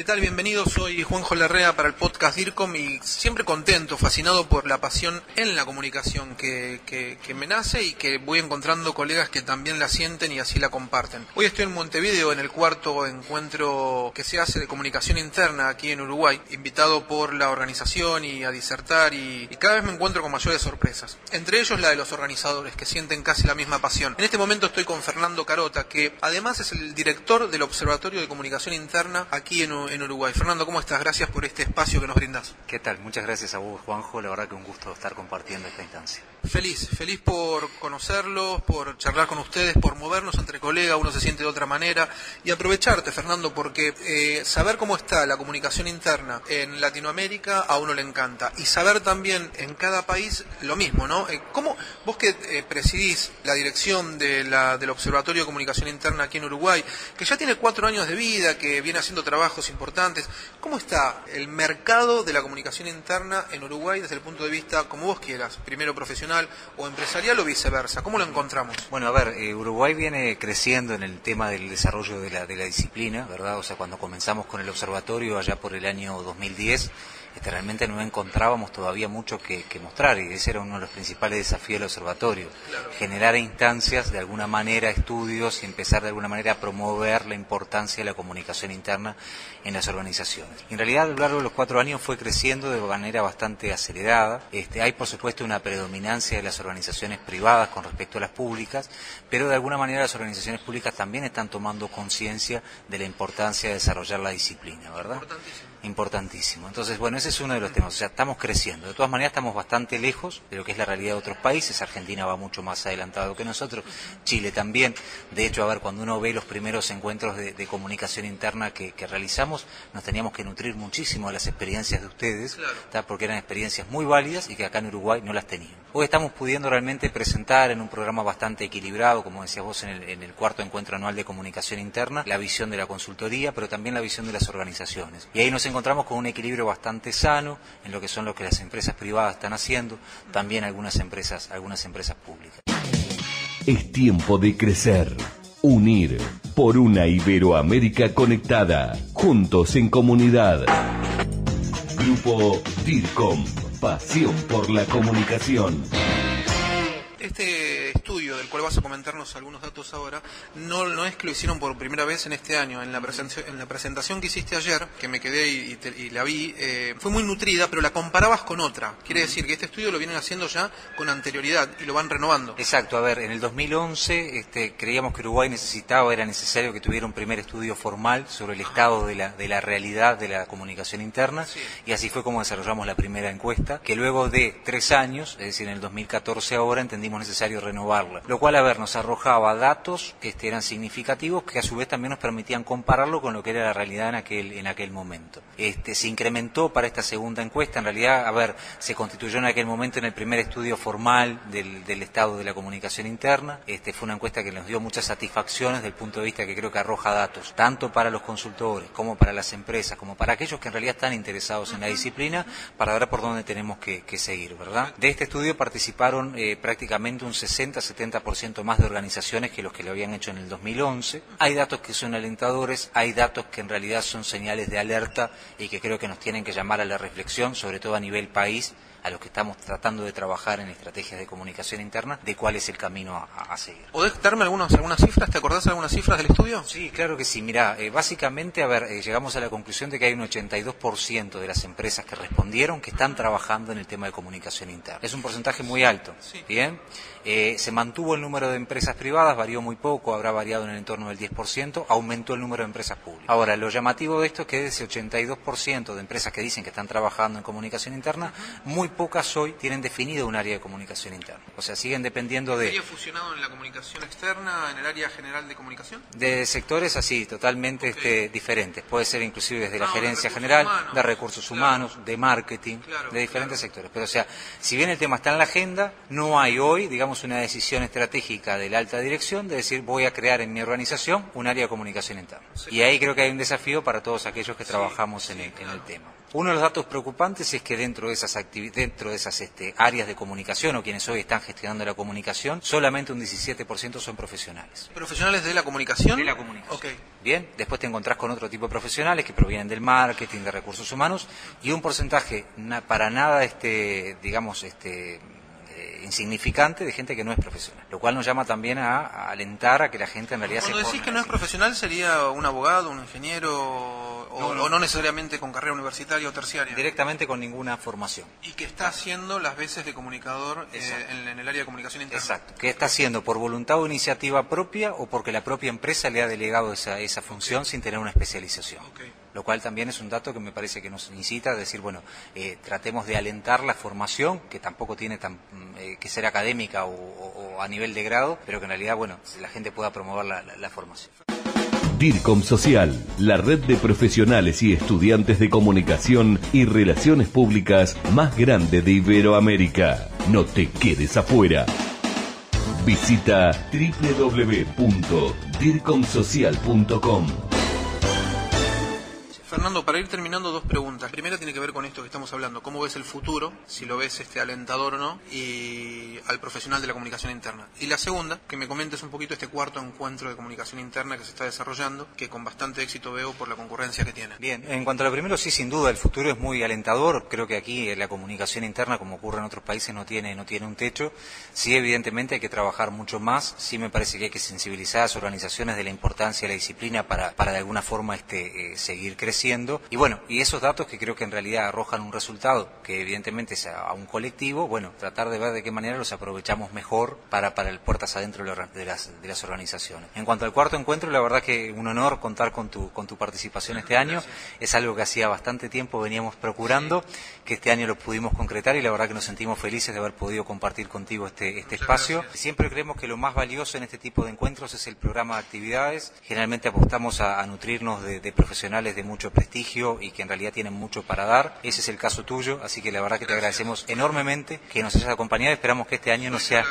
¿Qué tal? Bienvenidos, soy Juanjo Larrea para el podcast DIRCOM y siempre contento, fascinado por la pasión en la comunicación que, que, que, me nace y que voy encontrando colegas que también la sienten y así la comparten. Hoy estoy en Montevideo en el cuarto encuentro que se hace de comunicación interna aquí en Uruguay, invitado por la organización y a disertar y, y cada vez me encuentro con mayores sorpresas. Entre ellos la de los organizadores que sienten casi la misma pasión. En este momento estoy con Fernando Carota, que además es el director del Observatorio de Comunicación Interna aquí en en Uruguay. Fernando, ¿cómo estás? Gracias por este espacio que nos brindas. ¿Qué tal? Muchas gracias a vos, Juanjo. La verdad que un gusto estar compartiendo esta instancia. Feliz, feliz por conocerlos, por charlar con ustedes, por movernos entre colegas, uno se siente de otra manera y aprovecharte, Fernando, porque eh, saber cómo está la comunicación interna en Latinoamérica a uno le encanta y saber también en cada país lo mismo, ¿no? Eh, ¿Cómo vos que eh, presidís la dirección de la, del Observatorio de Comunicación Interna aquí en Uruguay, que ya tiene cuatro años de vida, que viene haciendo trabajos importantes. ¿Cómo está el mercado de la comunicación interna en Uruguay desde el punto de vista, como vos quieras, primero profesional o empresarial o viceversa? ¿Cómo lo encontramos? Bueno, a ver, eh, Uruguay viene creciendo en el tema del desarrollo de la, de la disciplina, ¿verdad? O sea, cuando comenzamos con el observatorio allá por el año 2010, este, realmente no encontrábamos todavía mucho que, que, mostrar y ese era uno de los principales desafíos del observatorio, claro. generar instancias, de alguna manera estudios y empezar de alguna manera a promover la importancia de la comunicación interna en las organizaciones. En realidad a lo largo de los cuatro años fue creciendo de manera bastante acelerada, este, hay por supuesto una predominancia de las organizaciones privadas con respecto a las públicas, pero de alguna manera las organizaciones públicas también están tomando conciencia de la importancia de desarrollar la disciplina, ¿verdad? Importantísimo. Entonces, bueno, ese es uno de los temas. O sea, estamos creciendo. De todas maneras, estamos bastante lejos de lo que es la realidad de otros países. Argentina va mucho más adelantado que nosotros. Chile también. De hecho, a ver, cuando uno ve los primeros encuentros de, de comunicación interna que, que, realizamos, nos teníamos que nutrir muchísimo de las experiencias de ustedes, claro. porque eran experiencias muy válidas y que acá en Uruguay no las tenían. Hoy estamos pudiendo realmente presentar en un programa bastante equilibrado, como decías vos en el, en el cuarto encuentro anual de comunicación interna, la visión de la consultoría, pero también la visión de las organizaciones. Y ahí nos encontramos con un equilibrio bastante sano en lo que son lo que las empresas privadas están haciendo, también algunas empresas, algunas empresas públicas. Es tiempo de crecer, unir por una Iberoamérica conectada, juntos en comunidad. Grupo DIRCOM, pasión por la comunicación. Cual vas a comentarnos algunos datos ahora, no, no es que lo hicieron por primera vez en este año. En la, presentación, en la presentación que hiciste ayer, que me quedé y, y, te, y la vi, eh, fue muy nutrida, pero la comparabas con otra. Quiere decir que este estudio lo vienen haciendo ya con anterioridad y lo van renovando. Exacto, a ver, en el 2011 este, creíamos que Uruguay necesitaba, era necesario que tuviera un primer estudio formal sobre el estado de la, de la realidad de la comunicación interna, Sí. y así fue como desarrollamos la primera encuesta, que luego de tres años, es decir, en el 2014 ahora, entendimos necesario renovarla. Lo cual, a ver, nos arrojaba datos que este, eran significativos, que a su vez también nos permitían compararlo con lo que era la realidad en aquel, en aquel momento. Este, se incrementó para esta segunda encuesta, en realidad, a ver, se constituyó en aquel momento en el primer estudio formal del, del estado de la comunicación interna. Este, fue una encuesta que nos dio muchas satisfacciones desde el punto de vista que creo que arroja datos, tanto para los consultores, como para las empresas, como para aquellos que en realidad están interesados en la disciplina, para ver por dónde tenemos que, que seguir, ¿verdad? De este estudio participaron eh, prácticamente un 60-70% más de organizaciones que los que lo habían hecho en el 2011. Hay datos que son alentadores, hay datos que en realidad son señales de alerta y que creo que nos tienen que llamar a la reflexión, sobre todo a nivel país, a los que estamos tratando de trabajar en estrategias de comunicación interna, de cuál es el camino a, a seguir. ¿Podés darme algunas, algunas cifras? ¿Te acordás de algunas cifras del estudio? Sí, claro que sí. Mira, eh, básicamente, a ver, eh, llegamos a la conclusión de que hay un 82% de las empresas que respondieron que están trabajando en el tema de comunicación interna. Es un porcentaje muy alto. Sí. Bien. Eh, se mantuvo el número de empresas privadas, varió muy poco, habrá variado en el entorno del 10%, aumentó el número de empresas públicas. Ahora, lo llamativo de esto es que de ese 82% de empresas que dicen que están trabajando en comunicación interna, muy pocas hoy tienen definido un área de comunicación interna. O sea, siguen dependiendo de... ¿Sería fusionado en la comunicación externa, en el área general de comunicación? De sectores así, totalmente este, diferentes. Puede ser inclusive desde la gerencia general, de recursos humanos, de marketing, de diferentes sectores. Pero o sea, si bien el tema está en la agenda, no hay hoy, digamos, una decisión estratégica de la alta dirección de decir voy a crear en mi organización un área de comunicación interna. Y ahí creo que hay un desafío para todos aquellos que trabajamos en, el, en el tema. Uno de los datos preocupantes es que dentro de esas, dentro de esas este, áreas de comunicación o quienes hoy están gestionando la comunicación, solamente un 17% son profesionales. ¿Profesionales de la comunicación? De la comunicación. Bien, después te encontrás con otro tipo de profesionales que provienen del marketing, de recursos humanos, y un porcentaje para nada, este, digamos, este, eh, insignificante de gente que no es profesional, lo cual nos llama también a, alentar a que la gente en realidad Cuando decís que no es profesional, ¿sería un abogado, un ingeniero o no, necesariamente con carrera universitaria o terciaria. Directamente con ninguna formación. Y que está haciendo las veces de comunicador eh, en, el área de comunicación interna. Exacto. Que está haciendo por voluntad o iniciativa propia o porque la propia empresa le ha delegado esa, esa función sin tener una especialización. Lo cual también es un dato que me parece que nos incita a decir, bueno, eh, tratemos de alentar la formación, que tampoco tiene tan, mm, eh, que ser académica o, a nivel de grado, pero que en realidad, bueno, la gente pueda promover la formación. DIRCOM Social, la red de profesionales y estudiantes de comunicación y relaciones públicas más grande de Iberoamérica. No te quedes afuera. Visita www.dircomsocial.com. Fernando, para ir terminando, dos preguntas. Primera tiene que ver con esto que estamos hablando. ¿Cómo ves el futuro? Si lo ves este alentador o no. Y al profesional de la comunicación interna. Y la segunda, que me comentes un poquito este cuarto encuentro de comunicación interna que se está desarrollando, que con bastante éxito veo por la concurrencia que tiene. Bien, en cuanto a lo primero, sí, sin duda, el futuro es muy alentador. Creo que aquí la comunicación interna, como ocurre en otros países, no tiene, no tiene un techo. Sí, evidentemente hay que trabajar mucho más. Sí me parece que hay que sensibilizar a las organizaciones de la importancia de la disciplina para, para de alguna forma este, eh, seguir creciendo y bueno, y esos datos que creo que en realidad arrojan un resultado, que evidentemente es a, un colectivo, bueno, tratar de ver de qué manera los aprovechamos mejor para, para el puertas adentro de las, de las organizaciones. En cuanto al cuarto encuentro, la verdad que un honor contar con tu, con tu participación este año. Es algo que hacía bastante tiempo veníamos procurando, que este año lo pudimos concretar y la verdad que nos sentimos felices de haber podido compartir contigo este, este espacio. Siempre creemos que lo más valioso en este tipo de encuentros es el programa de actividades. Generalmente apostamos a, nutrirnos de, de profesionales de mucho prestigio y que en realidad tienen mucho para dar. Ese es el caso tuyo, así que la verdad que te agradecemos enormemente que nos hayas acompañado. Esperamos que este año no sea,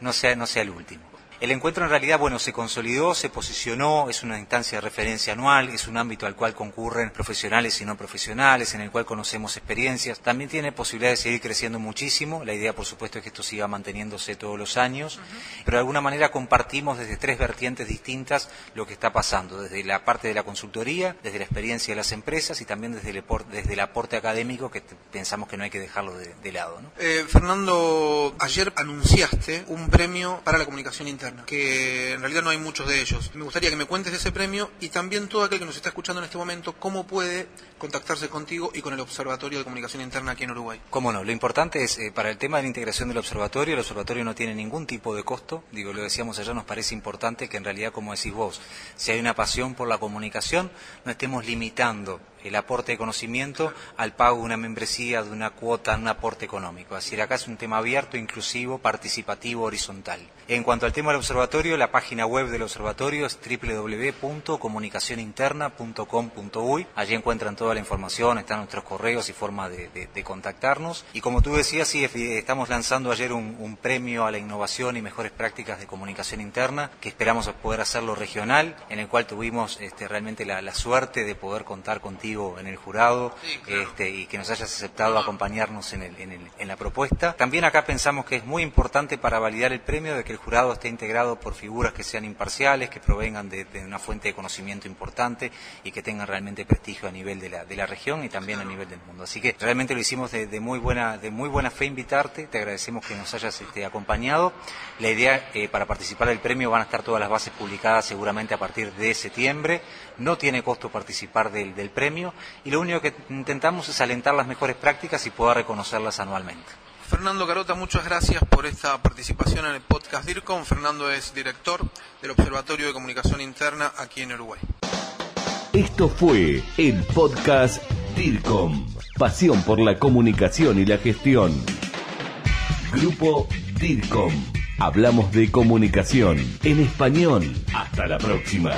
no sea, no sea el último. El encuentro en realidad, bueno, se consolidó, se posicionó, es una instancia de referencia anual, es un ámbito al cual concurren profesionales y no profesionales, en el cual conocemos experiencias. También tiene posibilidad de seguir creciendo muchísimo. La idea, por supuesto, es que esto siga manteniéndose todos los años, pero de alguna manera compartimos desde tres vertientes distintas lo que está pasando, desde la parte de la consultoría, desde la experiencia de las empresas y también desde el, desde el aporte académico que pensamos que no hay que dejarlo de, lado. Eh, Fernando, ayer anunciaste un premio para la comunicación interna que en realidad no hay muchos de ellos. Me gustaría que me cuentes ese premio y también todo aquel que nos está escuchando en este momento, cómo puede contactarse contigo y con el Observatorio de Comunicación Interna aquí en Uruguay. Cómo no, lo importante es, eh, para el tema de la integración del observatorio, el observatorio no tiene ningún tipo de costo, digo, lo decíamos ayer, nos parece importante que en realidad, como decís vos, si hay una pasión por la comunicación, no estemos limitando el aporte de conocimiento al pago de una membresía, de una cuota, un aporte económico. Así que acá es un tema abierto, inclusivo, participativo, horizontal. En cuanto al tema del observatorio, la página web del observatorio es www.comunicacioninterna.com.uy. Allí encuentran toda la información, están nuestros correos y forma de, contactarnos. Y como tú decías, sí, estamos lanzando ayer un, premio a la innovación y mejores prácticas de comunicación interna, que esperamos poder hacerlo regional, en el cual tuvimos este, realmente la suerte de poder contar contigo en el jurado este, y que nos hayas aceptado acompañarnos en, el, en, la propuesta. También acá pensamos que es muy importante para validar el premio de que el jurado esté integrado por figuras que sean imparciales, que provengan de, una fuente de conocimiento importante y que tengan realmente prestigio a nivel de la, de la región y también a nivel del mundo. Así que realmente lo hicimos de, muy, buena, de muy buena fe invitarte, te agradecemos que nos hayas este, acompañado. La idea eh, para participar del premio van a estar todas las bases publicadas seguramente a partir de septiembre. No tiene costo participar del, del premio y lo único que intentamos es alentar las mejores prácticas y poder reconocerlas anualmente. Fernando Carota, muchas gracias por esta participación en el podcast DIRCOM. Fernando es director del Observatorio de Comunicación Interna aquí en Uruguay. Esto fue el podcast DIRCOM pasión por la comunicación y la gestión. Grupo DIRCOM. Hablamos de comunicación en español. Hasta la próxima.